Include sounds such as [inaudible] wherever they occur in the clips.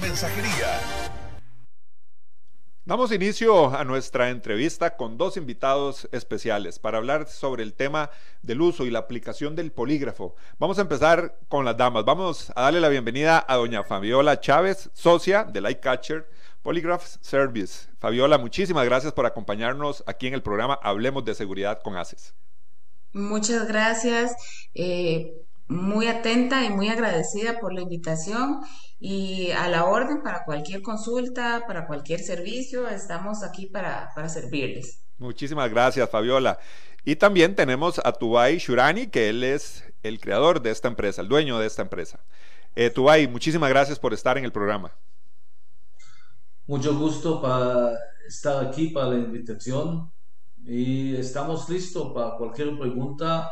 mensajería. Damos inicio a nuestra entrevista con dos invitados especiales para hablar sobre el tema del uso y la aplicación del polígrafo. Vamos a empezar con las damas. Vamos a darle la bienvenida a doña Fabiola Chávez, socia de Lightcatcher Polygraph Service. Fabiola, muchísimas gracias por acompañarnos aquí en el programa Hablemos de Seguridad con ACES. Muchas gracias. Eh, muy atenta y muy agradecida por la invitación y a la orden para cualquier consulta, para cualquier servicio, estamos aquí para, servirles. Muchísimas gracias, Fabiola. Y también tenemos a Tubai Shurani, que él es el creador de esta empresa, el dueño de esta empresa. Eh, Tubai, muchísimas gracias por estar en el programa. Mucho gusto para estar aquí para la invitación y estamos listos para cualquier pregunta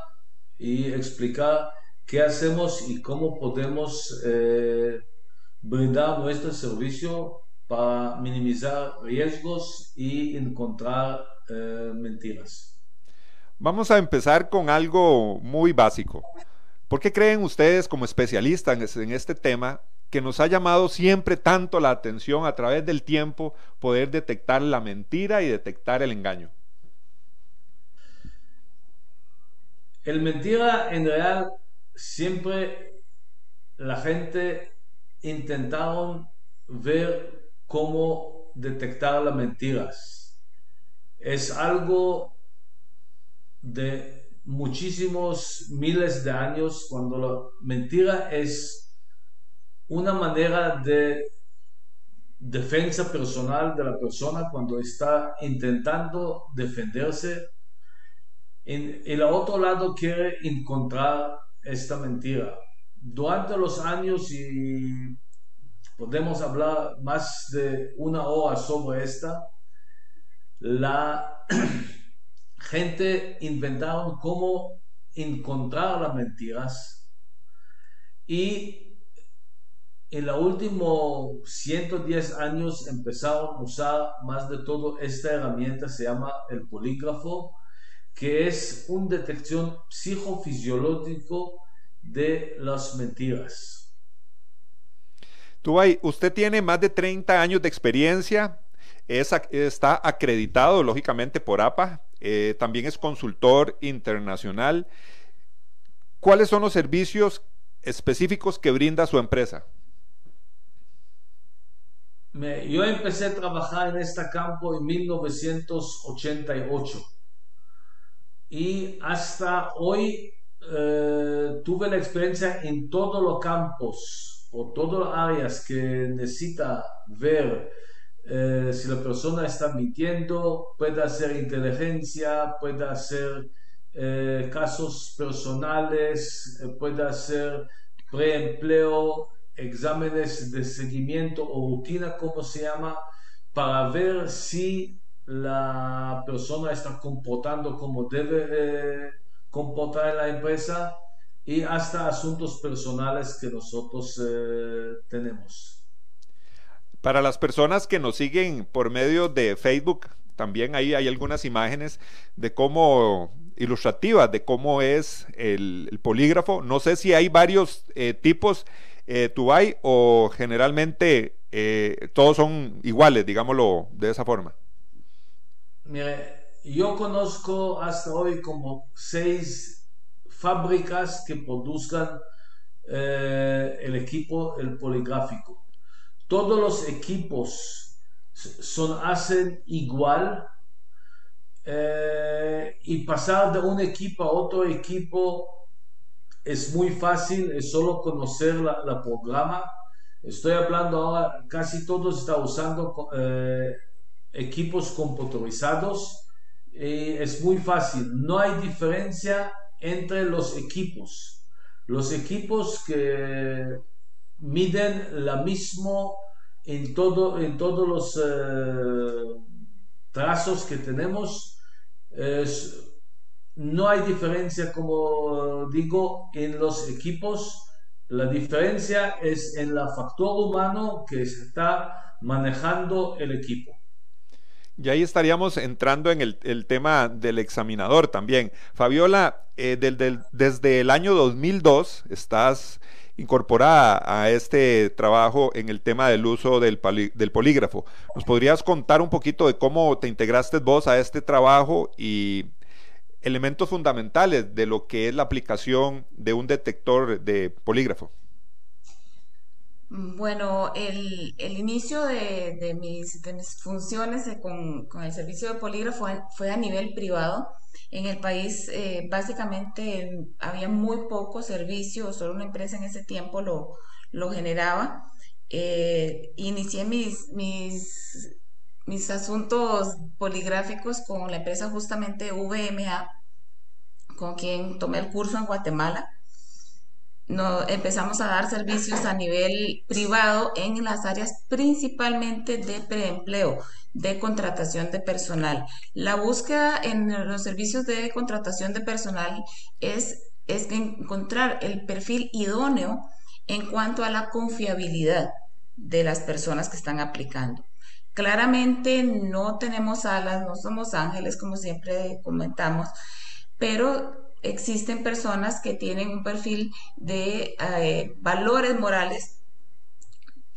y explicar qué hacemos y cómo podemos eh, brindar nuestro servicio para minimizar riesgos y encontrar eh, mentiras. Vamos a empezar con algo muy básico. ¿Por qué creen ustedes como especialistas en este tema que nos ha llamado siempre tanto la atención a través del tiempo poder detectar la mentira y detectar el engaño? El mentira en realidad siempre la gente intentaron ver cómo detectar las mentiras. Es algo de muchísimos miles de años cuando la mentira es una manera de defensa personal de la persona cuando está intentando defenderse en el otro lado quiere encontrar esta mentira. Durante los años, y podemos hablar más de una hora sobre esta, la [clears throat] gente inventaron cómo encontrar las mentiras y en los últimos 110 años empezaron a usar más de todo esta herramienta, se llama el polígrafo, que es una detección psicofisiológico de las mentiras. Tubay, usted tiene más de 30 años de experiencia, está acreditado lógicamente por APA, eh, también es consultor internacional. ¿Cuáles son los servicios específicos que brinda su empresa? yo empecé a trabajar en este campo en 1988 y hasta hoy eh, tuve la experiencia en todos los campos o todas las áreas que necesita ver eh, si la persona está mintiendo, puede hacer inteligencia, puede hacer eh, casos personales, puede hacer preempleo, exámenes de seguimiento o rutina, como se llama, para ver si la persona está comportando como debe eh, comportar en la empresa y hasta asuntos personales que nosotros eh, tenemos. Para las personas que nos siguen por medio de Facebook, también ahí hay algunas imágenes de cómo ilustrativas de cómo es el, polígrafo. No sé si hay varios eh, tipos hay o generalmente todos son iguales, digámoslo de esa forma. Mire, yo conozco hasta hoy como seis fábricas que produzcan eh, el equipo, el poligráfico. Todos los equipos son, hacen igual eh, y pasar de un equipo a otro equipo es muy fácil, es solo conocer la, programa. Estoy hablando ahora, casi todos están usando eh, equipos computarizados es muy fácil, no hay diferencia entre los equipos. Los equipos que miden la mismo en, todo, en todos los eh, trazos que tenemos. no hay diferencia, como digo, en los equipos. La diferencia es en el factor humano que está manejando el equipo. Y ahí estaríamos entrando en el, tema del examinador también. Fabiola, eh, desde el año 2002 estás incorporada a este trabajo en el tema del uso del, del, polígrafo. ¿Nos podrías contar un poquito de cómo te integraste vos a este trabajo y elementos fundamentales de lo que es la aplicación de un detector de polígrafo? Bueno, el, inicio de, mis, funciones con, el servicio de polígrafo fue, a nivel privado. En el país eh, básicamente había muy poco servicio, solo una empresa en ese tiempo lo, generaba. Eh, inicié mis, mis, mis asuntos poligráficos con la empresa justamente VMA, con quien tomé el curso en Guatemala no, empezamos a dar servicios a nivel privado en las áreas principalmente de preempleo, de contratación de personal. La búsqueda en los servicios de contratación de personal es, es encontrar el perfil idóneo en cuanto a la confiabilidad de las personas que están aplicando. Claramente no tenemos alas, no somos ángeles, como siempre comentamos, pero existen personas que tienen un perfil de eh, valores morales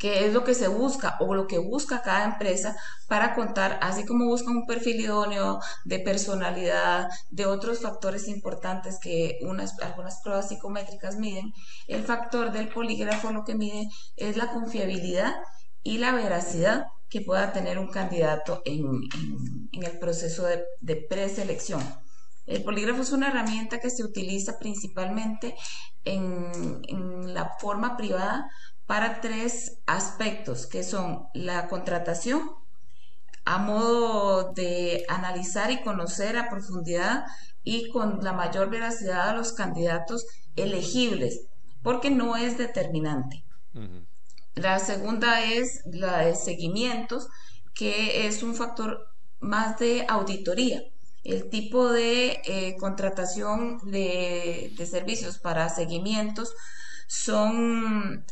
que es lo que se busca o lo que busca cada empresa para contar, así como buscan un perfil idóneo de personalidad, de otros factores importantes que unas, algunas pruebas psicométricas miden, el factor del polígrafo lo que mide es la confiabilidad y la veracidad que pueda tener un candidato en, el proceso de, de preselección. El polígrafo es una herramienta que se utiliza principalmente en, la forma privada para tres aspectos, que son la contratación, a modo de analizar y conocer a profundidad y con la mayor veracidad a los candidatos elegibles, porque no es determinante. La segunda es la de seguimientos, que es un factor más de auditoría el tipo de eh, contratación de, servicios para seguimientos son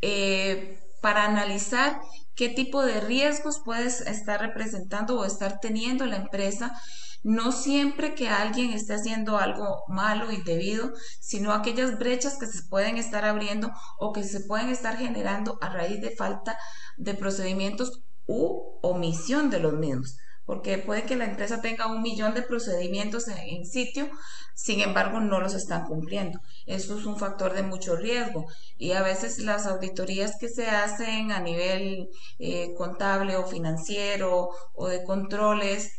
eh, para analizar qué tipo de riesgos puedes estar representando o estar teniendo la empresa. No siempre que alguien esté haciendo algo malo, indebido, sino aquellas brechas que se pueden estar abriendo o que se pueden estar generando a raíz de falta de procedimientos u omisión de los mismos porque puede que la empresa tenga un millón de procedimientos en, sitio, sin embargo no los están cumpliendo. Eso es un factor de mucho riesgo y a veces las auditorías que se hacen a nivel eh, contable o financiero o de controles,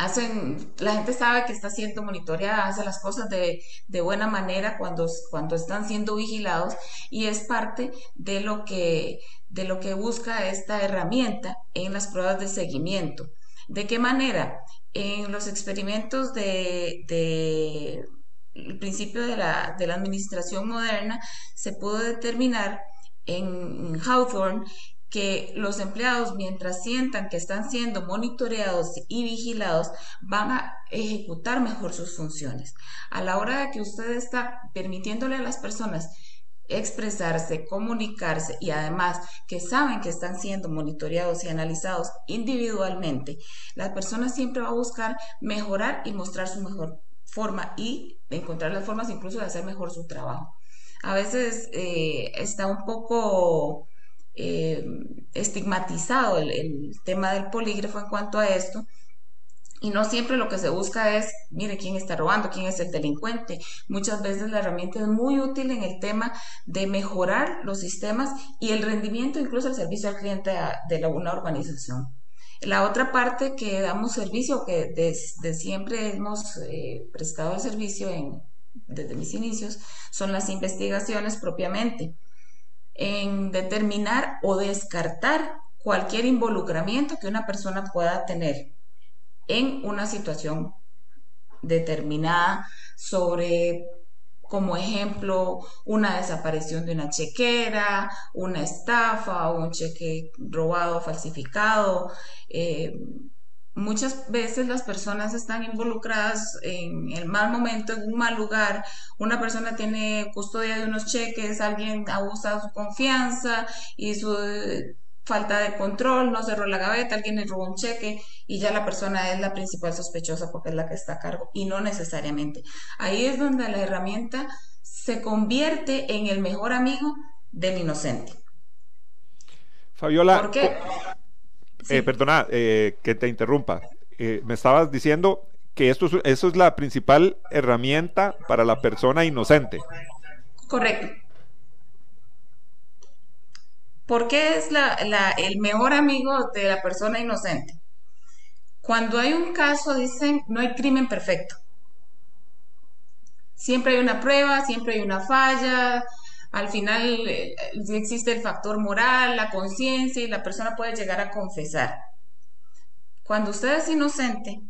hacen, la gente sabe que está siendo monitoreada, hace las cosas de, de, buena manera cuando, cuando están siendo vigilados y es parte de lo que de lo que busca esta herramienta en las pruebas de seguimiento. ¿De qué manera? En los experimentos de, el principio de la, de la, administración moderna se pudo determinar en Hawthorne que los empleados, mientras sientan que están siendo monitoreados y vigilados, van a ejecutar mejor sus funciones. A la hora de que usted está permitiéndole a las personas expresarse, comunicarse y además que saben que están siendo monitoreados y analizados individualmente, la persona siempre va a buscar mejorar y mostrar su mejor forma y encontrar las formas incluso de hacer mejor su trabajo. A veces eh, está un poco eh, estigmatizado el tema del polígrafo en cuanto a esto, y no siempre lo que se busca es, mire, quién está robando, quién es el delincuente. Muchas veces la herramienta es muy útil en el tema de mejorar los sistemas y el rendimiento, incluso el servicio al cliente de una organización. La otra parte que damos servicio, que desde siempre hemos eh, prestado el servicio desde mis inicios, son las investigaciones propiamente, en determinar o descartar cualquier involucramiento que una persona pueda tener en una situación determinada sobre como ejemplo una desaparición de una chequera, una estafa un cheque robado, falsificado. Eh, muchas veces las personas están involucradas en el mal momento, en un mal lugar. Una persona tiene custodia de unos cheques, alguien abusa su confianza y su falta de control, no cerró la gaveta, alguien le robó un cheque y ya la persona es la principal sospechosa porque es la que está a cargo y no necesariamente. Ahí es donde la herramienta se convierte en el mejor amigo del inocente. Fabiola, ¿por qué? Eh, perdona eh, que te interrumpa. Eh, me estabas diciendo que esto, eso es la principal herramienta para la persona inocente. Correcto. ¿Por qué es el mejor amigo de la persona inocente? Cuando hay un caso, dicen, no hay crimen perfecto. Siempre hay una prueba, siempre hay una falla, al final eh, existe el factor moral, la conciencia y la persona puede llegar a confesar. Cuando usted es inocente,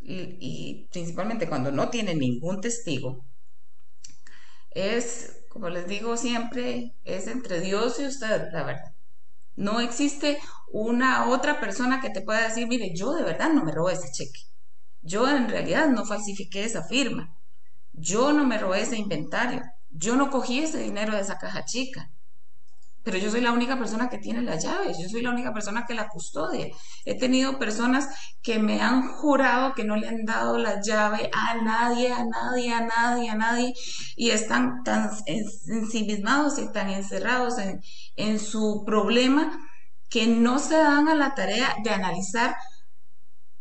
y principalmente cuando no tiene ningún testigo, es como les digo siempre, es entre Dios y usted, la verdad. No existe una otra persona que te pueda decir, mire, yo de verdad no me robé ese cheque. Yo en realidad no falsifiqué esa firma. Yo no me robé ese inventario. Yo no cogí ese dinero de esa caja chica pero yo soy la única persona que tiene las llaves, yo soy la única persona que la custodia. He tenido personas que me han jurado que no le han dado la llave a nadie, a nadie, a nadie, a nadie, y están tan ensimismados y tan encerrados en, en su problema que no se dan a la tarea de analizar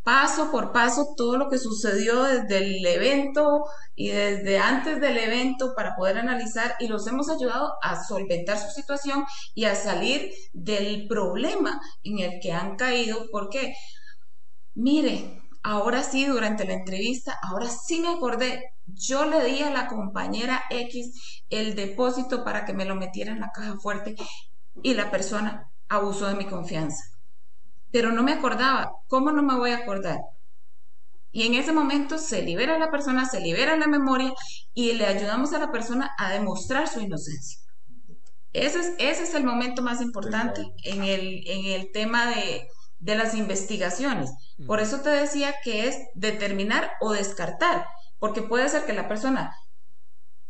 paso por paso todo lo que sucedió desde el evento y desde antes del evento para poder analizar y los hemos ayudado a solventar su situación y a salir del problema en el que han caído. Porque, mire, ahora sí, durante la entrevista, ahora sí me acordé, yo le di a la compañera X el depósito para que me lo metiera en la caja fuerte y la persona abusó de mi confianza pero no me acordaba. ¿Cómo no me voy a acordar? Y en ese momento se libera la persona, se libera la memoria y le ayudamos a la persona a demostrar su inocencia. Ese es, ese es el momento más importante en el, en el tema de, de las investigaciones. Por eso te decía que es determinar o descartar, porque puede ser que la persona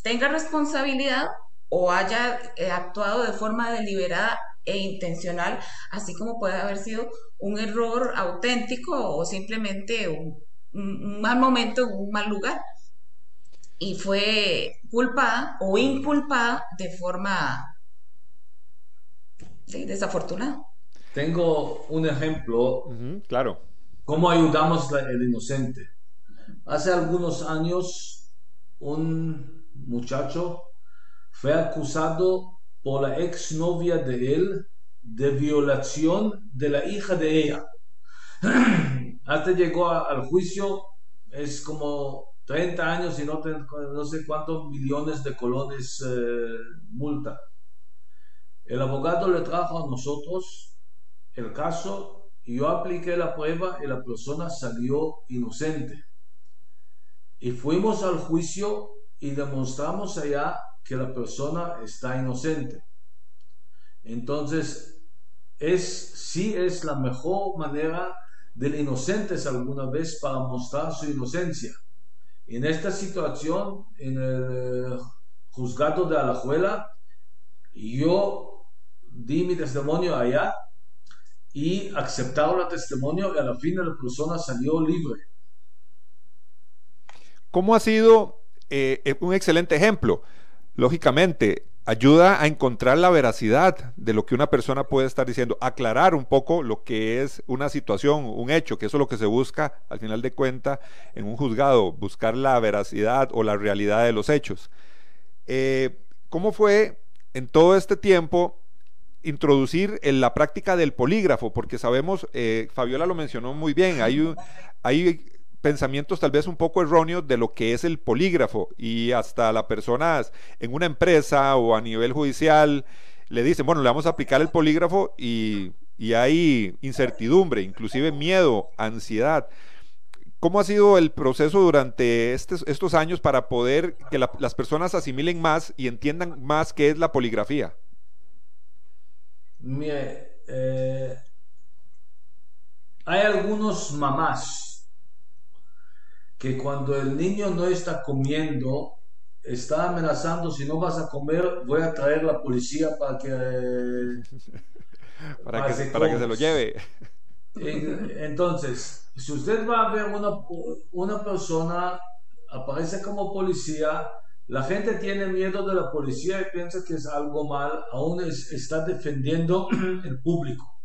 tenga responsabilidad o haya eh, actuado de forma deliberada e intencional, así como puede haber sido un error auténtico o simplemente un, mal momento en un mal lugar. Y fue culpada o inculpada de forma desafortunada. Tengo un ejemplo. claro. ¿Cómo ayudamos al inocente? Hace algunos años, un muchacho fue acusado por la exnovia de él de violación de la hija de ella. [clears throat] Hasta llegó al juicio, es como 30 años y no, sé cuántos millones de colones eh, multa. El abogado le trajo a nosotros el caso y yo apliqué la prueba y la persona salió inocente. Y fuimos al juicio y demostramos allá que la persona está inocente. Entonces, es sí es la mejor manera del inocentes alguna vez para mostrar su inocencia. En esta situación, en el juzgado de Alajuela, yo di mi testimonio allá y aceptaron el testimonio y a la fin la persona salió libre. ¿Cómo ha sido eh, un excelente ejemplo? Lógicamente, ayuda a encontrar la veracidad de lo que una persona puede estar diciendo, aclarar un poco lo que es una situación, un hecho, que eso es lo que se busca al final de cuenta en un juzgado, buscar la veracidad o la realidad de los hechos. Eh, ¿Cómo fue en todo este tiempo introducir en la práctica del polígrafo? Porque sabemos, eh, Fabiola lo mencionó muy bien, hay, hay pensamientos tal vez un poco erróneos de lo que es el polígrafo y hasta las personas en una empresa o a nivel judicial le dicen, bueno, le vamos a aplicar el polígrafo y, hay incertidumbre, inclusive miedo, ansiedad. ¿Cómo ha sido el proceso durante estos años para poder que las personas asimilen más y entiendan más qué es la poligrafía? Mire, eh, hay algunos mamás que cuando el niño no está comiendo, está amenazando, si no vas a comer, voy a traer la policía para que... [laughs] para, que, para que se lo lleve. Entonces, si usted va a ver una, una persona, aparece como policía, la gente tiene miedo de la policía y piensa que es algo mal, aún está defendiendo el público.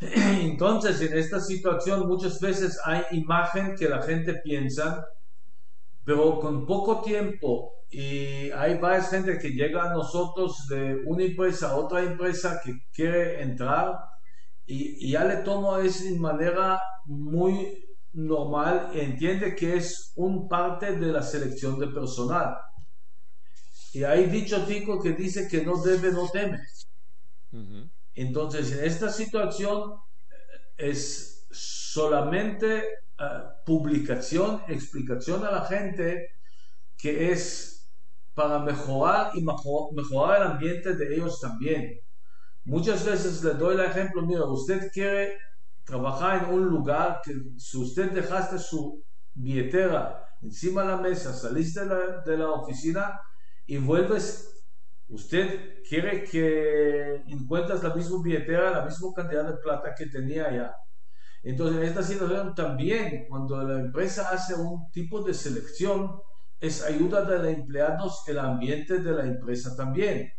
[clears throat] Entonces, en esta situación muchas veces hay imagen que la gente piensa, pero con poco tiempo y hay varias gente que llega a nosotros de una empresa a otra empresa que quiere entrar y, ya le tomo eso de manera muy normal, entiende que es un parte de la selección de personal. Y hay dicho tico que dice que no debe, no teme. Entonces, en esta situación es solamente eh, publicación, explicación a la gente que es para mejorar y mejorar el ambiente de ellos también. Muchas veces le doy el ejemplo, mira, usted quiere trabajar en un lugar que si usted dejaste su billetera encima de la mesa, saliste de la, oficina y vuelves, usted quiere que encuentres la misma billetera, la misma cantidad de plata que tenía allá. Entonces, en esta situación también, cuando la empresa hace un tipo de selección, es ayuda de los empleados el ambiente de la empresa también.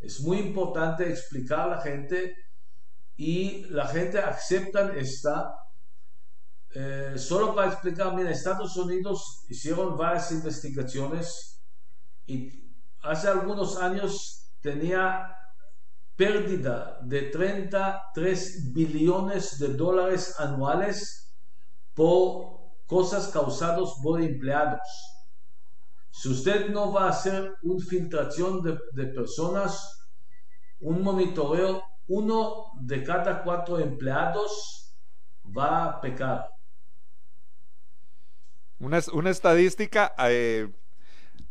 Es muy importante explicar a la gente y la gente acepta esta. Eh, solo para explicar, mira, Estados Unidos hicieron varias investigaciones y hace algunos años tenía pérdida de 33 billones de dólares anuales por cosas causadas por empleados. Si usted no va a hacer una filtración de, personas, un monitoreo, uno de cada cuatro empleados va a pecar. Una, estadística eh,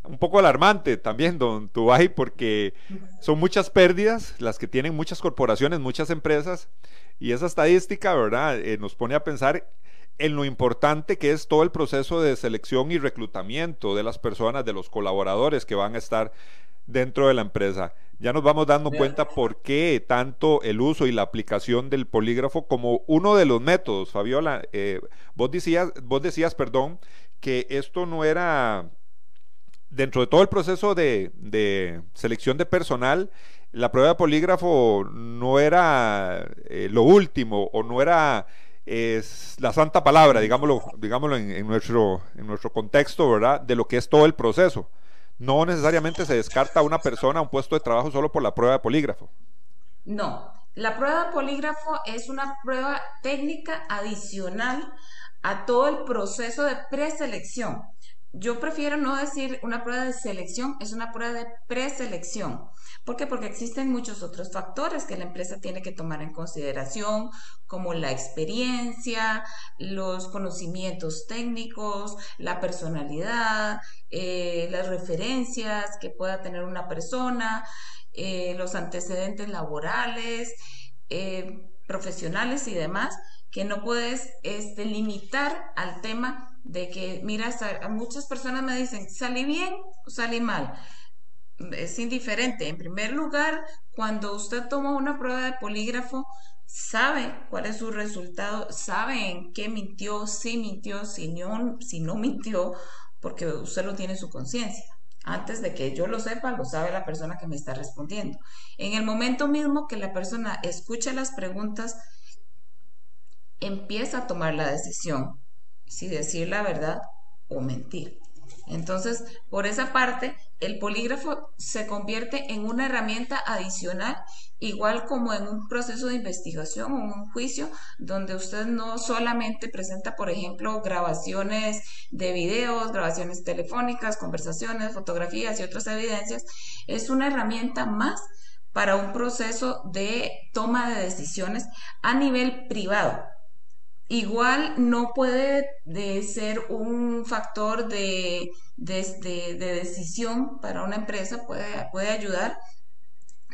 un poco alarmante también, don Tubay, porque son muchas pérdidas las que tienen muchas corporaciones, muchas empresas, y esa estadística, ¿verdad?, eh, nos pone a pensar en lo importante que es todo el proceso de selección y reclutamiento de las personas, de los colaboradores que van a estar dentro de la empresa. Ya nos vamos dando cuenta por qué tanto el uso y la aplicación del polígrafo como uno de los métodos, Fabiola. Eh, vos decías, vos decías, perdón, que esto no era dentro de todo el proceso de, selección de personal, la prueba de polígrafo no era eh, lo último o no era la santa palabra, digámoslo, digámoslo en, nuestro, en nuestro contexto, ¿verdad? De lo que es todo el proceso. No necesariamente se descarta a una persona a un puesto de trabajo solo por la prueba de polígrafo. No, la prueba de polígrafo es una prueba técnica adicional a todo el proceso de preselección. Yo prefiero no decir una prueba de selección, es una prueba de preselección. ¿Por qué? Porque existen muchos otros factores que la empresa tiene que tomar en consideración, como la experiencia, los conocimientos técnicos, la personalidad, eh, las referencias que pueda tener una persona, eh, los antecedentes laborales, eh, profesionales y demás, que no puedes este, limitar al tema de que, mira, muchas personas me dicen, salí bien o salí mal es indiferente. En primer lugar, cuando usted toma una prueba de polígrafo, sabe cuál es su resultado, sabe en qué mintió, si mintió, si no, si no mintió, porque usted lo tiene en su conciencia. Antes de que yo lo sepa, lo sabe la persona que me está respondiendo. En el momento mismo que la persona escucha las preguntas, empieza a tomar la decisión si decir la verdad o mentir. Entonces, por esa parte, el polígrafo se convierte en una herramienta adicional, igual como en un proceso de investigación o un juicio, donde usted no solamente presenta, por ejemplo, grabaciones de videos, grabaciones telefónicas, conversaciones, fotografías y otras evidencias, es una herramienta más para un proceso de toma de decisiones a nivel privado. Igual no puede de ser un factor de, de, decisión para una empresa, puede, puede ayudar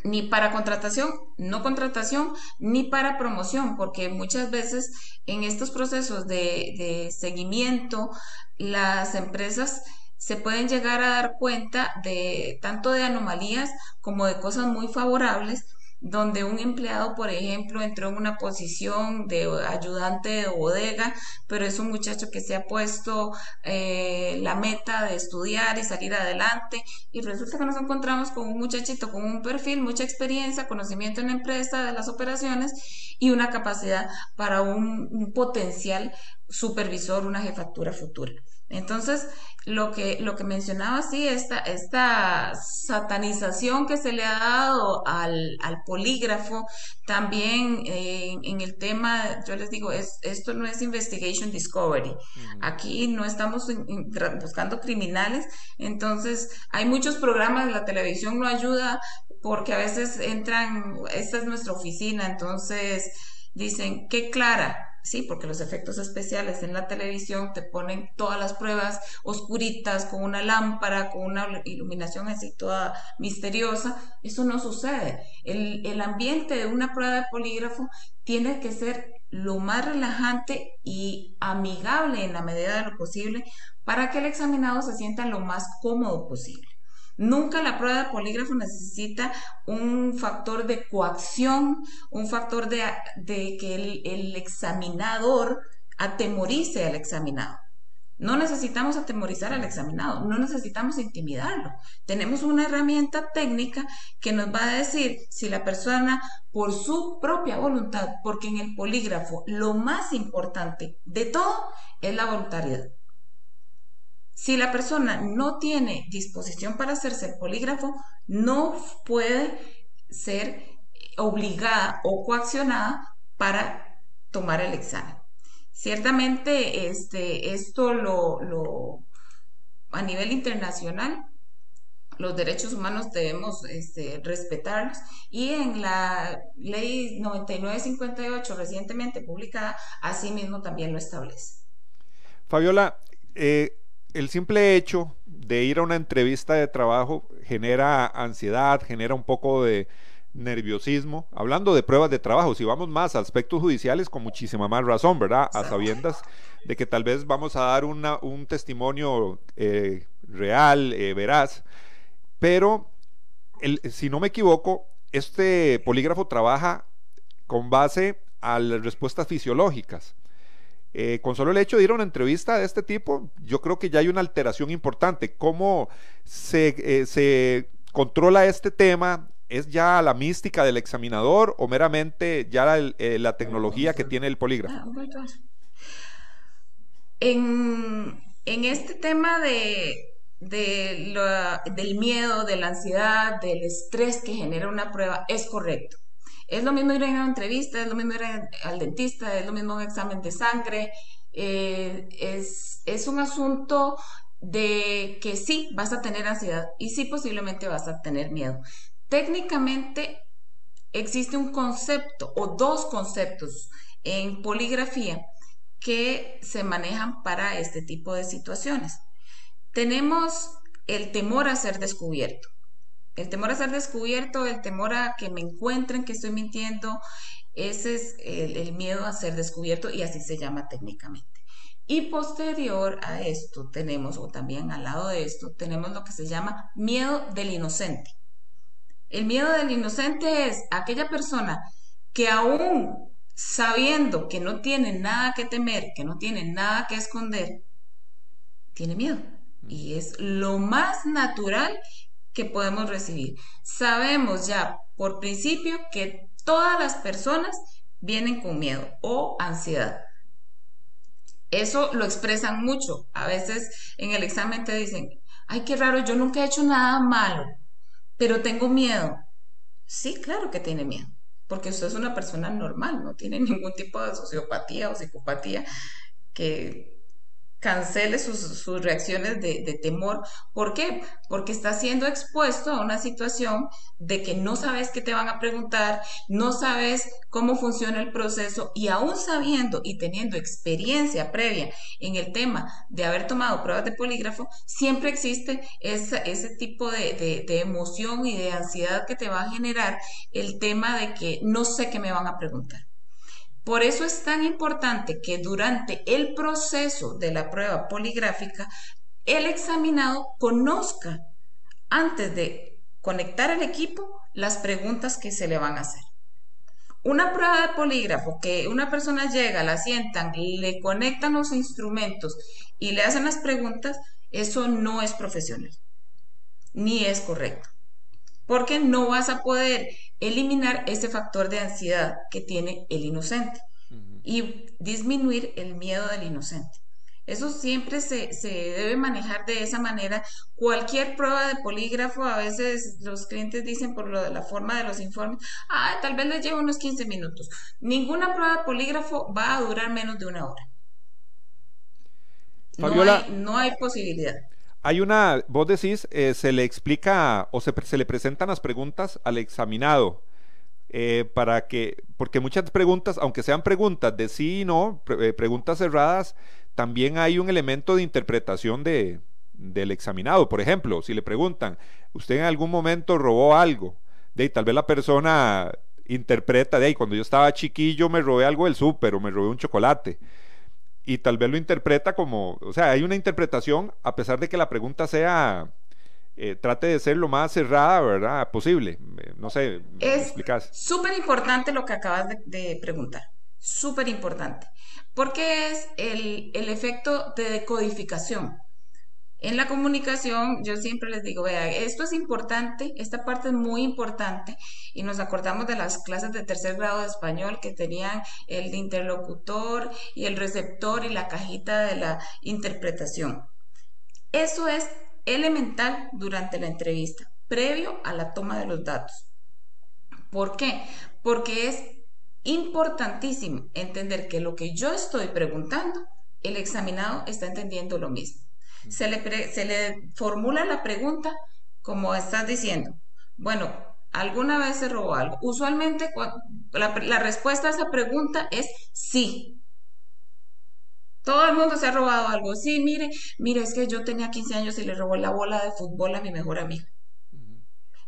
ni para contratación, no contratación, ni para promoción, porque muchas veces en estos procesos de, de seguimiento, las empresas se pueden llegar a dar cuenta de tanto de anomalías como de cosas muy favorables donde un empleado, por ejemplo, entró en una posición de ayudante de bodega, pero es un muchacho que se ha puesto eh, la meta de estudiar y salir adelante, y resulta que nos encontramos con un muchachito con un perfil, mucha experiencia, conocimiento en la empresa, de las operaciones y una capacidad para un potencial supervisor, una jefatura futura. Entonces, lo que, lo que mencionaba, sí, esta, esta satanización que se le ha dado al, polígrafo, también eh, en el tema, yo les digo, es, esto no es investigation discovery. Aquí no estamos buscando criminales, entonces hay muchos programas, la televisión no ayuda porque a veces entran, esta es nuestra oficina, entonces dicen, qué clara, Sí, porque los efectos especiales en la televisión te ponen todas las pruebas oscuritas, con una lámpara, con una iluminación así toda misteriosa. Eso no sucede. El, el ambiente de una prueba de polígrafo tiene que ser lo más relajante y amigable en la medida de lo posible para que el examinado se sienta lo más cómodo posible. Nunca la prueba de polígrafo necesita un factor de coacción, un factor de, que el, examinador atemorice al examinado. No necesitamos atemorizar al examinado, no necesitamos intimidarlo. Tenemos una herramienta técnica que nos va a decir si la persona por su propia voluntad, porque en el polígrafo lo más importante de todo es la voluntariedad. Si la persona no tiene disposición para hacerse el polígrafo, no puede ser obligada o coaccionada para tomar el examen. Ciertamente, este, esto lo, a nivel internacional, los derechos humanos debemos este, respetarlos y en la ley 9958 recientemente publicada, asimismo también lo establece. Fabiola, eh, el simple hecho de ir a una entrevista de trabajo genera ansiedad, genera un poco de nerviosismo. Hablando de pruebas de trabajo, si vamos más a aspectos judiciales, con muchísima más razón, ¿verdad? A sabiendas de que tal vez vamos a dar un testimonio eh, real, eh, veraz. Pero, si no me equivoco, este polígrafo trabaja con base a las respuestas fisiológicas. Eh, con solo el hecho de ir a una entrevista de este tipo, yo creo que ya hay una alteración importante. ¿Cómo se, eh, se controla este tema? ¿Es ya la mística del examinador o meramente ya la, eh, tecnología que tiene el polígrafo? Ah, en, en este tema de, de del miedo, de la ansiedad, del estrés que genera una prueba, es correcto. Es lo mismo ir a una entrevista, es lo mismo ir al dentista, es lo mismo un examen de sangre. Eh, es, es un asunto de que sí vas a tener ansiedad y sí posiblemente vas a tener miedo. Técnicamente existe un concepto o dos conceptos en poligrafía que se manejan para este tipo de situaciones. Tenemos el temor a ser descubierto. El temor a ser descubierto, el temor a que me encuentren que estoy mintiendo, ese es el, miedo a ser descubierto y así se llama técnicamente. Y posterior a esto tenemos, o también al lado de esto, tenemos lo que se llama miedo del inocente. El miedo del inocente es aquella persona que aún sabiendo que no tiene nada que temer, que no tiene nada que esconder, tiene miedo. Y es lo más natural que podemos recibir. Sabemos ya por principio que todas las personas vienen con miedo o ansiedad. Eso lo expresan mucho. A veces en el examen te dicen, ay, qué raro, yo nunca he hecho nada malo, pero tengo miedo. Sí, claro que tiene miedo, porque usted es una persona normal, no tiene [laughs] ningún tipo de sociopatía o psicopatía que cancele sus, reacciones de, temor. ¿Por qué? Porque está siendo expuesto a una situación de que no sabes qué te van a preguntar, no sabes cómo funciona el proceso y aún sabiendo y teniendo experiencia previa en el tema de haber tomado pruebas de polígrafo, siempre existe ese tipo de, de emoción y de ansiedad que te va a generar el tema de que no sé qué me van a preguntar. Por eso es tan importante que durante el proceso de la prueba poligráfica, el examinado conozca antes de conectar el equipo las preguntas que se le van a hacer. Una prueba de polígrafo que una persona llega, la sientan, le conectan los instrumentos y le hacen las preguntas, eso no es profesional, ni es correcto, porque no vas a poder eliminar ese factor de ansiedad que tiene el inocente y disminuir el miedo del inocente. Eso siempre se, debe manejar de esa manera. Cualquier prueba de polígrafo, a veces los clientes dicen por lo de la forma de los informes, ah, tal vez les lleva unos 15 minutos. Ninguna prueba de polígrafo va a durar menos de una hora. no, hay, posibilidad. Hay una, vos decís, eh, se le explica o se, se, le presentan las preguntas al examinado eh, para que, porque muchas preguntas, aunque sean preguntas de sí y no, eh, preguntas cerradas, también hay un elemento de interpretación de, del examinado. Por ejemplo, si le preguntan, ¿usted en algún momento robó algo? De tal vez la persona interpreta de ahí, cuando yo estaba chiquillo me robé algo del súper o me robé un chocolate y tal vez lo interpreta como, o sea, hay una interpretación a pesar de que la pregunta sea, eh, trate de ser lo más cerrada, ¿verdad? Posible. Eh, no sé, es súper importante lo que acabas de, preguntar, súper importante, porque es el, el efecto de decodificación. En la comunicación, yo siempre les digo, vea, esto es importante, esta parte es muy importante, y nos acordamos de las clases de tercer grado de español que tenían el interlocutor y el receptor y la cajita de la interpretación. Eso es elemental durante la entrevista, previo a la toma de los datos. ¿Por qué? Porque es importantísimo entender que lo que yo estoy preguntando, el examinado está entendiendo lo mismo. Se le, se le formula la pregunta como estás diciendo. Bueno, ¿alguna vez se robó algo? Usualmente la, la respuesta a esa pregunta es sí. Todo el mundo se ha robado algo. Sí, mire, mire, es que yo tenía 15 años y le robó la bola de fútbol a mi mejor amigo.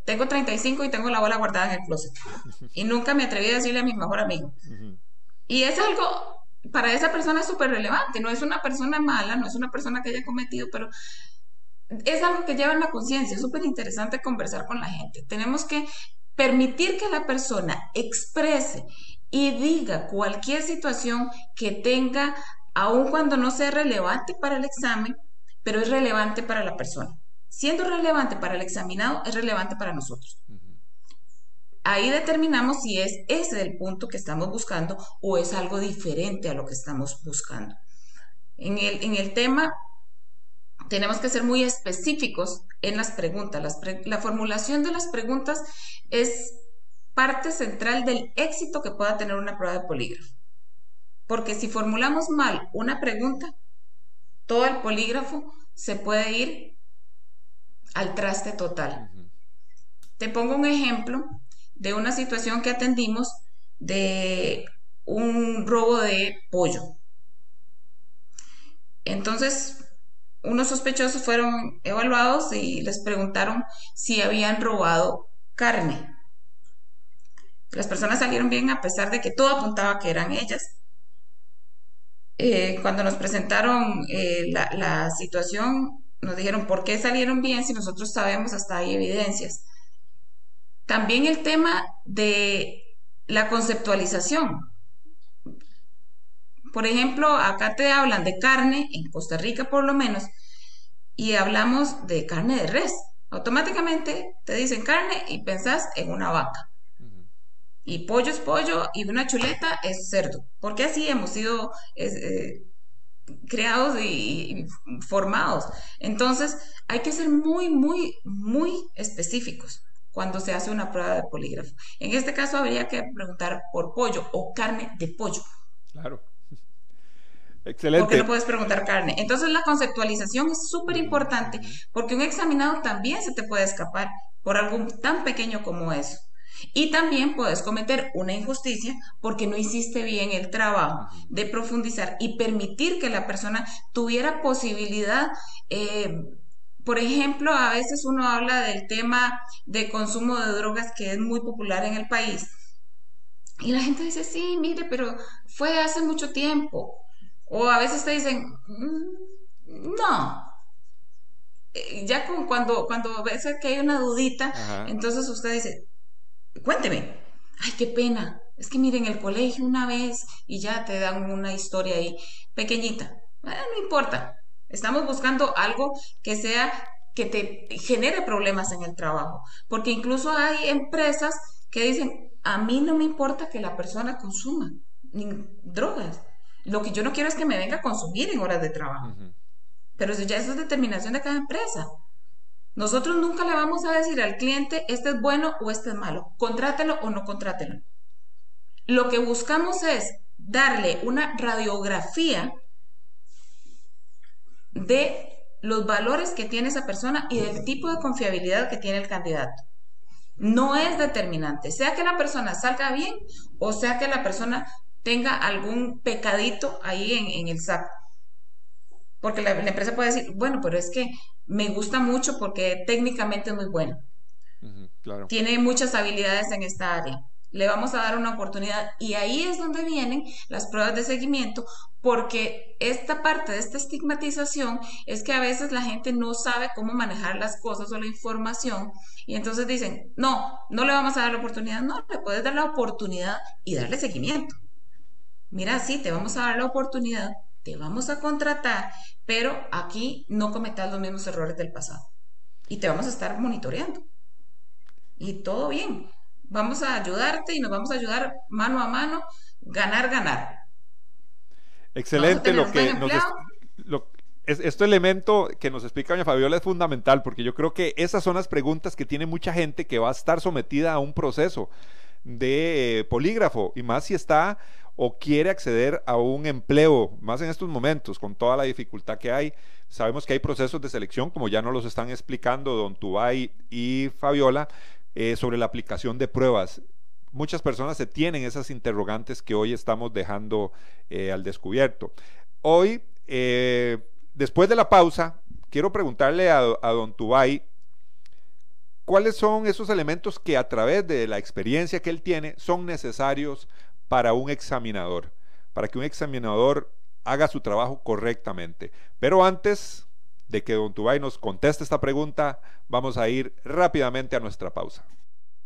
Tengo 35 y tengo la bola guardada en el closet. [laughs] Y nunca me atreví a decirle a mi mejor amigo. Y es algo, para esa persona es súper relevante. No es una persona mala, no es una persona que haya cometido, pero es algo que lleva en la conciencia. Es súper interesante conversar con la gente. Tenemos que permitir que la persona exprese y diga cualquier situación que tenga aun cuando no sea relevante para el examen, pero es relevante para la persona. Siendo relevante para el examinado, es relevante para nosotros. Ahí determinamos si es ese el punto que estamos buscando o es algo diferente a lo que estamos buscando. En el, en el tema, tenemos que ser muy específicos en las preguntas. la formulación de las preguntas es parte central del éxito que pueda tener una prueba de polígrafo. Porque si formulamos mal una pregunta, todo el polígrafo se puede ir al traste total. Te pongo un ejemplo de una situación que atendimos de un robo de pollo. Entonces, unos sospechosos fueron evaluados y les preguntaron si habían robado carne. Las personas salieron bien a pesar de que todo apuntaba que eran ellas. Eh, cuando nos presentaron eh, la, situación, nos dijeron, ¿por qué salieron bien si nosotros sabemos hasta hay evidencias? También el tema de la conceptualización. Por ejemplo, acá te hablan de carne, en Costa Rica por lo menos, y hablamos de carne de res. Automáticamente te dicen carne y pensás en una vaca y pollo es pollo y una chuleta es cerdo, porque así hemos sido eh, creados y, formados. Entonces, hay que ser muy, muy, muy específicos cuando se hace una prueba de polígrafo. En este caso habría que preguntar por pollo o carne de pollo. Claro. [laughs] Excelente. Porque no puedes preguntar carne. Entonces la conceptualización es súper importante porque un examinado también se te puede escapar por algo tan pequeño como eso. Y también puedes cometer una injusticia porque no hiciste bien el trabajo de profundizar y permitir que la persona tuviera posibilidad. Eh, por ejemplo, a veces uno habla del tema de consumo de drogas que es muy popular en el país. Y la gente dice, sí, mire, pero fue hace mucho tiempo. O a veces te dicen, mm, no. Eh, ya cuando, cuando ves que hay una dudita, entonces usted dice, cuénteme. Ay, qué pena. Es que miren, el colegio una vez y ya te dan una historia ahí pequeñita. no importa. Estamos buscando algo que sea que te genere problemas en el trabajo. Porque incluso hay empresas que dicen, a mí no me importa que la persona consuma drogas. Lo que yo no quiero es que me venga a consumir en horas de trabajo. Pero eso ya es determinación de cada empresa. Nosotros nunca le vamos a decir al cliente, este es bueno o este es malo, contrátelo o no contrátelo. Lo que buscamos es darle una radiografía de los valores que tiene esa persona y del tipo de confiabilidad que tiene el candidato. No es determinante, sea que la persona salga bien o sea que la persona tenga algún pecadito ahí en, el saco. Porque la, empresa puede decir, bueno, pero es que me gusta mucho porque técnicamente es muy bueno. Tiene muchas habilidades en esta área. Le vamos a dar una oportunidad y ahí es donde vienen las pruebas de seguimiento porque esta parte de esta estigmatización es que a veces la gente no sabe cómo manejar las cosas o la información y entonces dicen, no, no le vamos a dar la oportunidad, no, le puedes dar la oportunidad y darle seguimiento mira, sí, te vamos a dar la oportunidad, te vamos a contratar, pero aquí no cometas los mismos errores del pasado. Y te vamos a estar monitoreando. Y todo bien. Vamos a ayudarte y nos vamos a ayudar mano a mano, ganar, ganar. Excelente lo que nos... este elemento que nos explica doña Fabiola es fundamental porque yo creo que esas son las preguntas que tiene mucha gente que va a estar sometida a un proceso de eh, polígrafo y más si está o quiere acceder a un empleo, más en estos momentos, con toda la dificultad que hay. Sabemos que hay procesos de selección, como ya nos los están explicando don Tubay y Fabiola, eh, sobre la aplicación de pruebas. Muchas personas se tienen esas interrogantes que hoy estamos dejando eh, al descubierto. Hoy, eh, después de la pausa, quiero preguntarle a, a don Tubay cuáles son esos elementos que a través de la experiencia que él tiene son necesarios para un examinador, para que un examinador haga su trabajo correctamente. Pero antes de que Don Tubay nos conteste esta pregunta, vamos a ir rápidamente a nuestra pausa.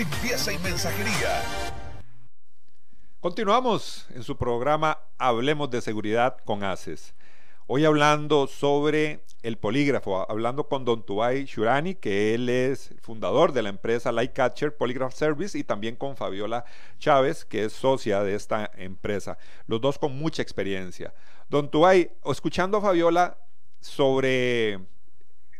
limpieza y mensajería. Continuamos en su programa Hablemos de Seguridad con ACES. Hoy hablando sobre el polígrafo, hablando con Don Tubay Shurani, que él es fundador de la empresa Lightcatcher Polygraph Service, y también con Fabiola Chávez, que es socia de esta empresa. Los dos con mucha experiencia. Don Tubay, escuchando a Fabiola sobre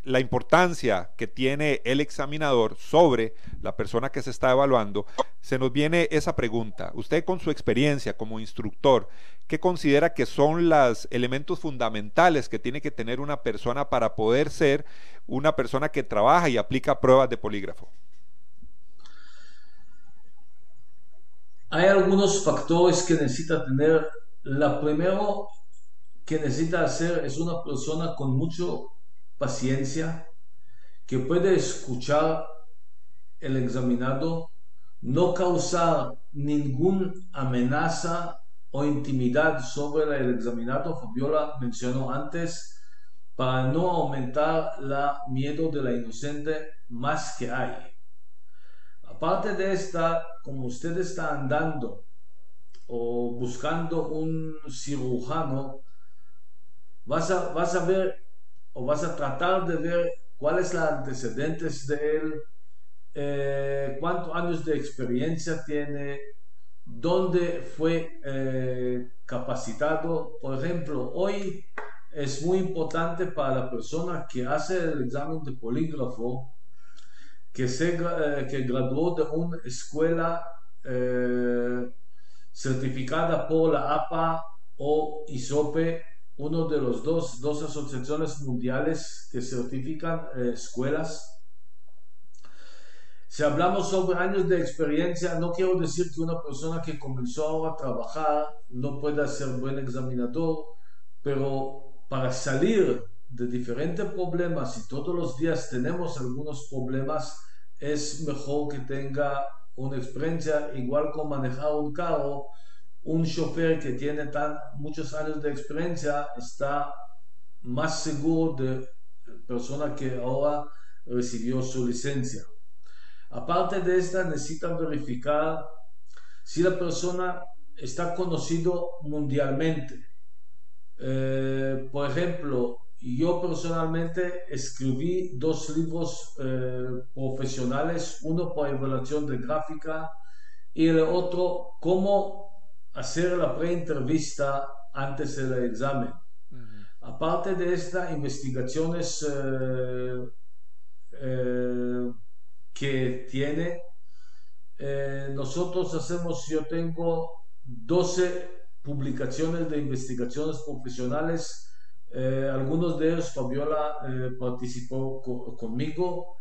la importancia que tiene el examinador sobre la persona que se está evaluando, se nos viene esa pregunta. Usted con su experiencia como instructor, ¿qué considera que son los elementos fundamentales que tiene que tener una persona para poder ser una persona que trabaja y aplica pruebas de polígrafo? Hay algunos factores que necesita tener. La primero que necesita hacer es una persona con mucho paciencia, que puede escuchar el examinado, no causar ninguna amenaza o intimidad sobre el examinado. Fabiola mencionó antes, para no aumentar la miedo de la inocente más que hay. Aparte de esta, como usted está andando o buscando un cirujano, vas a, vas a ver o vas a tratar de ver cuáles son los antecedentes de él, eh, cuántos años de experiencia tiene, dónde fue eh, capacitado. Por ejemplo, hoy es muy importante para la persona que hace el examen de polígrafo que, se, eh, que graduó de una escuela certificada por la APA o ISOPE, uno de los dos, dos asociaciones mundiales que certifican eh, escuelas. Si hablamos sobre años de experiencia, no quiero decir que una persona que comenzó ahora a trabajar no pueda ser buen examinador, pero para salir de diferentes problemas y todos los días tenemos algunos problemas, es mejor que tenga una experiencia igual con manejar un carro un chofer que tiene tan, muchos años de experiencia está más seguro de persona que ahora recibió su licencia. Aparte de esta, necesitan verificar si la persona está conocido mundialmente. Eh, por ejemplo, yo personalmente escribí dos libros eh, profesionales, uno por evaluación de gráfica y el otro cómo hacer la pre-entrevista antes del examen. Aparte de estas investigaciones eh, eh, que tiene, eh, nosotros hacemos, yo tengo 12 publicaciones de investigaciones profesionales, algunos de ellos Fabiola participó conmigo.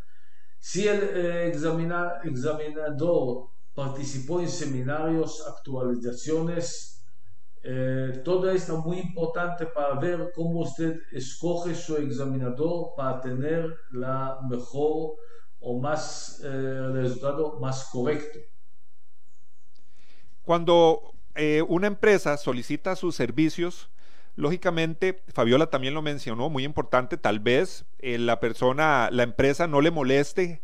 Si el examinador participó en seminarios, actualizaciones. Eh, todo esto es muy importante para ver cómo usted escoge su examinador para tener la mejor o más eh, resultado más correcto. Cuando eh, una empresa solicita sus servicios, lógicamente, Fabiola también lo mencionó, muy importante, tal vez la persona, la empresa no le moleste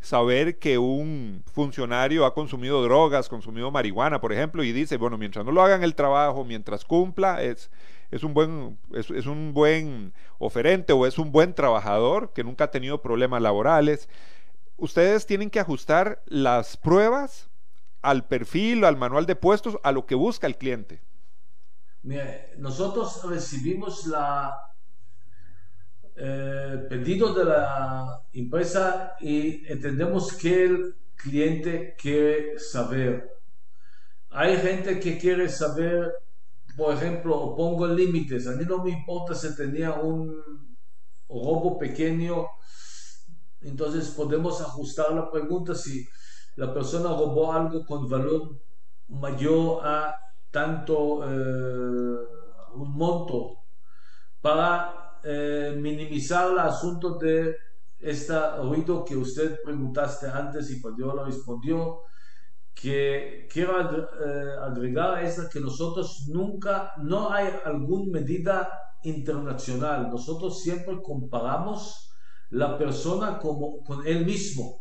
saber que un funcionario ha consumido drogas, consumido marihuana, por ejemplo, y dice, bueno, mientras no lo hagan el trabajo, mientras cumpla, es, es, un, buen, es, un buen oferente o es un buen trabajador que nunca ha tenido problemas laborales. Ustedes tienen que ajustar las pruebas al perfil, al manual de puestos, a lo que busca el cliente. nosotros recibimos la eh, pedido de la empresa y entendemos que el cliente quiere saber. Hay gente que quiere saber, por ejemplo, pongo límites. A mí no me importa si tenía un robo pequeño, entonces podemos ajustar la pregunta si la persona robó algo con valor mayor a tanto eh, un monto para eh, minimizar el asunto de este ruido que usted preguntaste antes y lo respondió, que quiero eh, agregar a esta que nosotros nunca, no hay alguna medida internacional, nosotros siempre comparamos la persona como, con él mismo.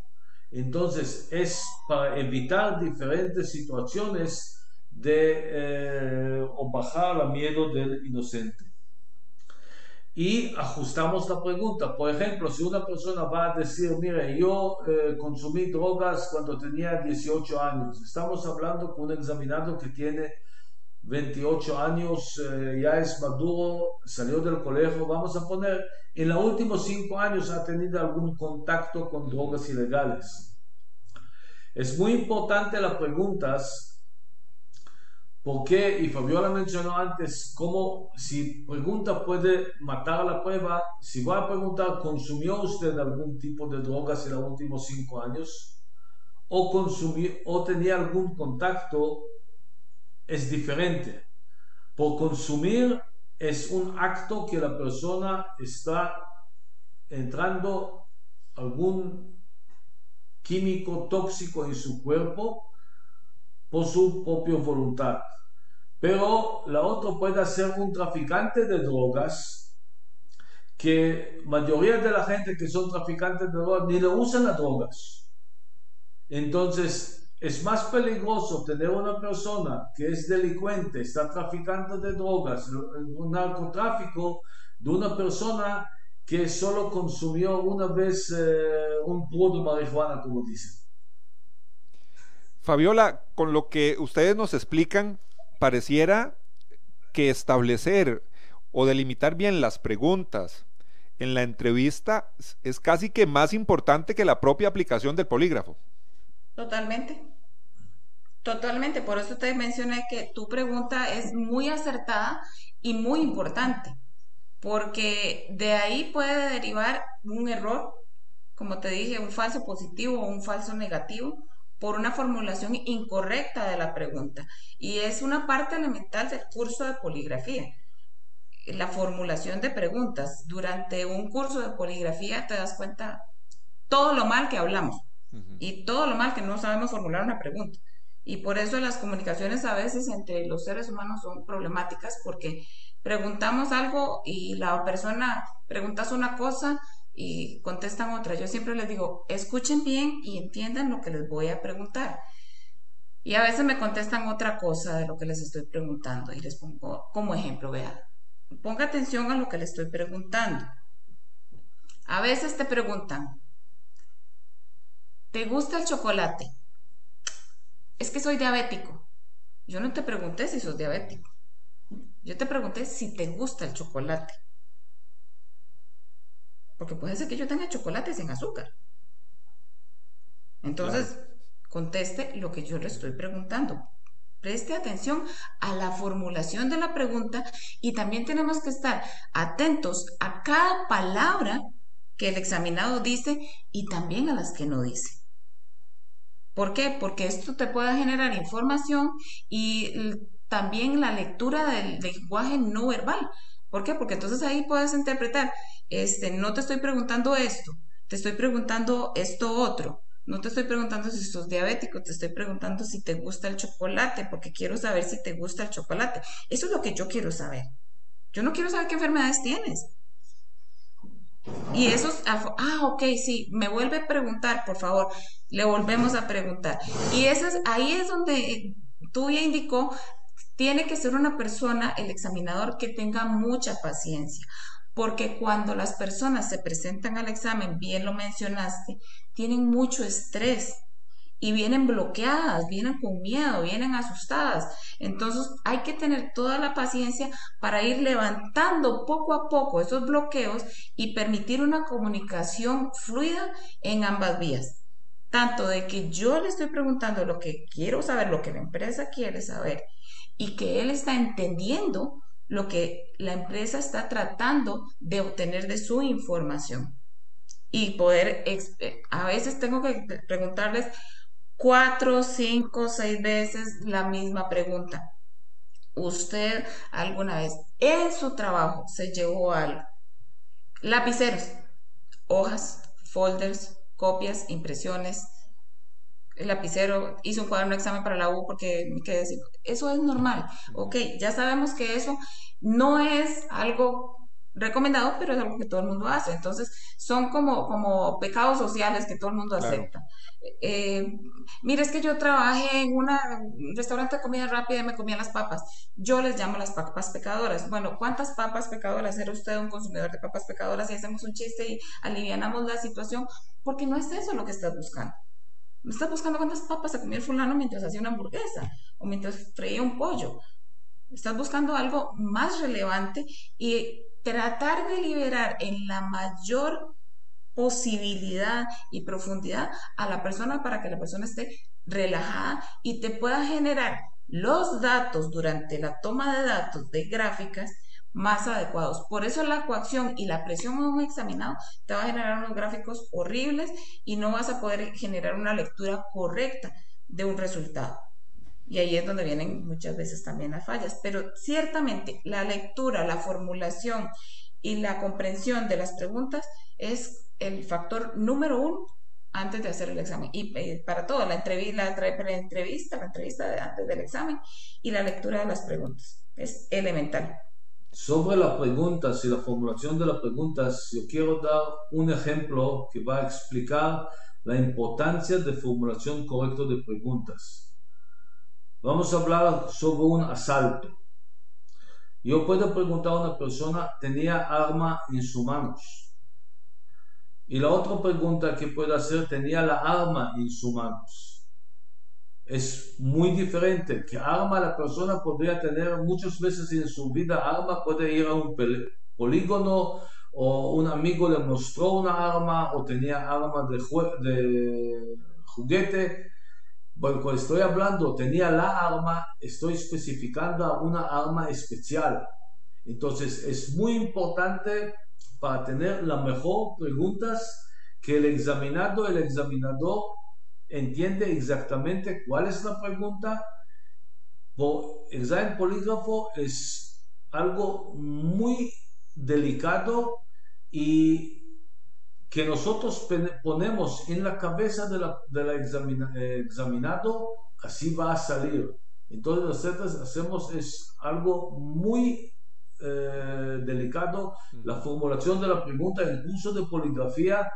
Entonces es para evitar diferentes situaciones de eh, o bajar el miedo del inocente y ajustamos la pregunta. Por ejemplo, si una persona va a decir, mire, yo eh, consumí drogas cuando tenía 18 años, estamos hablando con un examinado que tiene 28 años, eh, ya es maduro, salió del colegio, vamos a poner, en los últimos 5 años ha tenido algún contacto con drogas ilegales. Es muy importante las preguntas ¿Por qué? Y Fabiola mencionó antes cómo si pregunta puede matar la prueba. Si va a preguntar, ¿consumió usted algún tipo de drogas en los últimos cinco años? ¿O, consumió, o tenía algún contacto? Es diferente. Por consumir es un acto que la persona está entrando algún químico tóxico en su cuerpo por su propia voluntad. Pero la otra puede ser un traficante de drogas, que mayoría de la gente que son traficantes de drogas ni le usan las drogas. Entonces, es más peligroso tener una persona que es delincuente, está traficando de drogas, un narcotráfico, de una persona que solo consumió una vez eh, un puro de marihuana, como dicen. Fabiola, con lo que ustedes nos explican, pareciera que establecer o delimitar bien las preguntas en la entrevista es casi que más importante que la propia aplicación del polígrafo. Totalmente. Totalmente. Por eso te mencioné que tu pregunta es muy acertada y muy importante, porque de ahí puede derivar un error, como te dije, un falso positivo o un falso negativo por una formulación incorrecta de la pregunta. Y es una parte elemental del curso de poligrafía. La formulación de preguntas. Durante un curso de poligrafía te das cuenta todo lo mal que hablamos y todo lo mal que no sabemos formular una pregunta. Y por eso las comunicaciones a veces entre los seres humanos son problemáticas porque preguntamos algo y la persona preguntas una cosa y contestan otra. Yo siempre les digo, escuchen bien y entiendan lo que les voy a preguntar. Y a veces me contestan otra cosa de lo que les estoy preguntando y les pongo como ejemplo, vea, ponga atención a lo que les estoy preguntando. A veces te preguntan, ¿te gusta el chocolate? Es que soy diabético. Yo no te pregunté si sos diabético. Yo te pregunté si te gusta el chocolate. Porque puede ser que yo tenga chocolate sin azúcar. Entonces, conteste lo que yo le estoy preguntando. Preste atención a la formulación de la pregunta y también tenemos que estar atentos a cada palabra que el examinado dice y también a las que no dice. ¿Por qué? Porque esto te puede generar información y también la lectura del lenguaje no verbal. ¿Por qué? Porque entonces ahí puedes interpretar, este, no te estoy preguntando esto, te estoy preguntando esto otro. No te estoy preguntando si sos diabético, te estoy preguntando si te gusta el chocolate, porque quiero saber si te gusta el chocolate. Eso es lo que yo quiero saber. Yo no quiero saber qué enfermedades tienes. Y eso, ah, ok, sí, me vuelve a preguntar, por favor, le volvemos a preguntar. Y eso es, ahí es donde tú ya indicó, tiene que ser una persona, el examinador, que tenga mucha paciencia, porque cuando las personas se presentan al examen, bien lo mencionaste, tienen mucho estrés y vienen bloqueadas, vienen con miedo, vienen asustadas. Entonces hay que tener toda la paciencia para ir levantando poco a poco esos bloqueos y permitir una comunicación fluida en ambas vías. Tanto de que yo le estoy preguntando lo que quiero saber, lo que la empresa quiere saber y que él está entendiendo lo que la empresa está tratando de obtener de su información. Y poder, eh, a veces tengo que preguntarles cuatro, cinco, seis veces la misma pregunta. ¿Usted alguna vez en su trabajo se llevó algo? Lapiceros, hojas, folders, copias, impresiones, el lapicero, hizo un cuaderno de examen para la U porque me quedé decir, eso es normal. Ok, ya sabemos que eso no es algo recomendado, pero es algo que todo el mundo hace. Entonces, son como, como pecados sociales que todo el mundo acepta. Eh, mire, es que yo trabajé en un restaurante de comida rápida y me comía las papas. Yo les llamo las papas pecadoras. Bueno, ¿cuántas papas pecadoras era usted un consumidor de papas pecadoras y hacemos un chiste y alivianamos la situación? Porque no es eso lo que estás buscando. Estás buscando cuántas papas se comía el fulano mientras hacía una hamburguesa o mientras freía un pollo. Estás buscando algo más relevante y tratar de liberar en la mayor posibilidad y profundidad a la persona para que la persona esté relajada y te pueda generar los datos durante la toma de datos de gráficas más adecuados. Por eso la coacción y la presión en un examinado te va a generar unos gráficos horribles y no vas a poder generar una lectura correcta de un resultado. Y ahí es donde vienen muchas veces también las fallas. Pero ciertamente la lectura, la formulación y la comprensión de las preguntas es el factor número uno antes de hacer el examen. Y eh, para todo, la, entrevista, la, entrevista, la entrevista de antes del examen y la lectura de las preguntas. Es elemental. Sobre las preguntas y la formulación de las preguntas, yo quiero dar un ejemplo que va a explicar la importancia de formulación correcta de preguntas. Vamos a hablar sobre un asalto. Yo puedo preguntar a una persona, ¿tenía arma en sus manos? Y la otra pregunta que puedo hacer, ¿tenía la arma en sus manos? Es muy diferente. ¿Qué arma la persona podría tener muchas veces en su vida? Arma puede ir a un polígono o un amigo le mostró una arma o tenía arma de, de juguete. Bueno, cuando estoy hablando, tenía la arma, estoy especificando una arma especial. Entonces, es muy importante para tener la mejor preguntas que el examinado, el examinador entiende exactamente cuál es la pregunta. Por examen polígrafo es algo muy delicado y que nosotros ponemos en la cabeza de la, eh, examinado, así va a salir. Entonces nosotros hacemos es algo muy eh, delicado, la formulación de la pregunta en curso de poligrafía,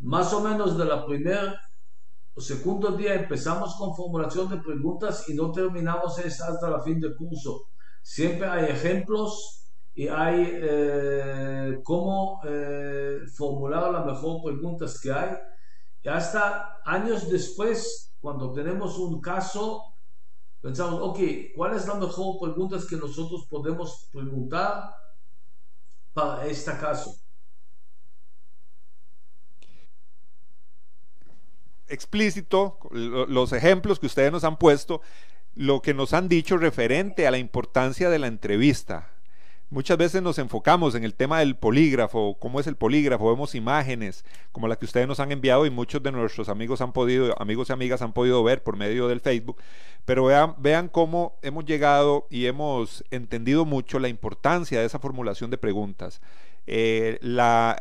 más o menos de la primera o segundo día empezamos con formulación de preguntas y no terminamos hasta la fin del curso. Siempre hay ejemplos y hay eh, cómo eh, formular las mejores preguntas que hay. Y hasta años después, cuando tenemos un caso, pensamos, ok, ¿cuál es la mejor pregunta que nosotros podemos preguntar para este caso? Explícito, los ejemplos que ustedes nos han puesto, lo que nos han dicho referente a la importancia de la entrevista. Muchas veces nos enfocamos en el tema del polígrafo, cómo es el polígrafo, vemos imágenes como la que ustedes nos han enviado y muchos de nuestros amigos han podido, amigos y amigas han podido ver por medio del Facebook, pero vean, vean cómo hemos llegado y hemos entendido mucho la importancia de esa formulación de preguntas, eh,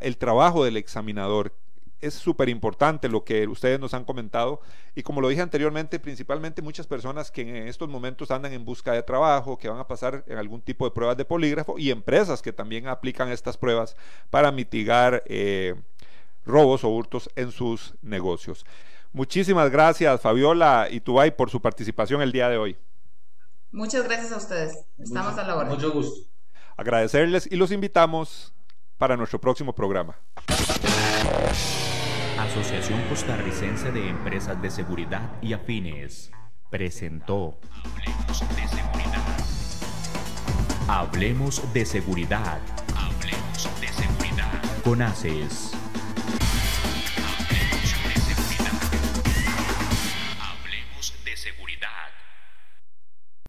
el trabajo del examinador, es súper importante lo que ustedes nos han comentado y como lo dije anteriormente, principalmente muchas personas que en estos momentos andan en busca de trabajo, que van a pasar en algún tipo de pruebas de polígrafo y empresas que también aplican estas pruebas para mitigar eh, robos o hurtos en sus negocios. Muchísimas gracias Fabiola y Tubay por su participación el día de hoy. Muchas gracias a ustedes. Estamos a la hora. Mucho gusto. Agradecerles y los invitamos para nuestro próximo programa. Asociación Costarricense de Empresas de Seguridad y Afines presentó Hablemos de Seguridad. Hablemos de Seguridad. Hablemos de Seguridad. Con ACES.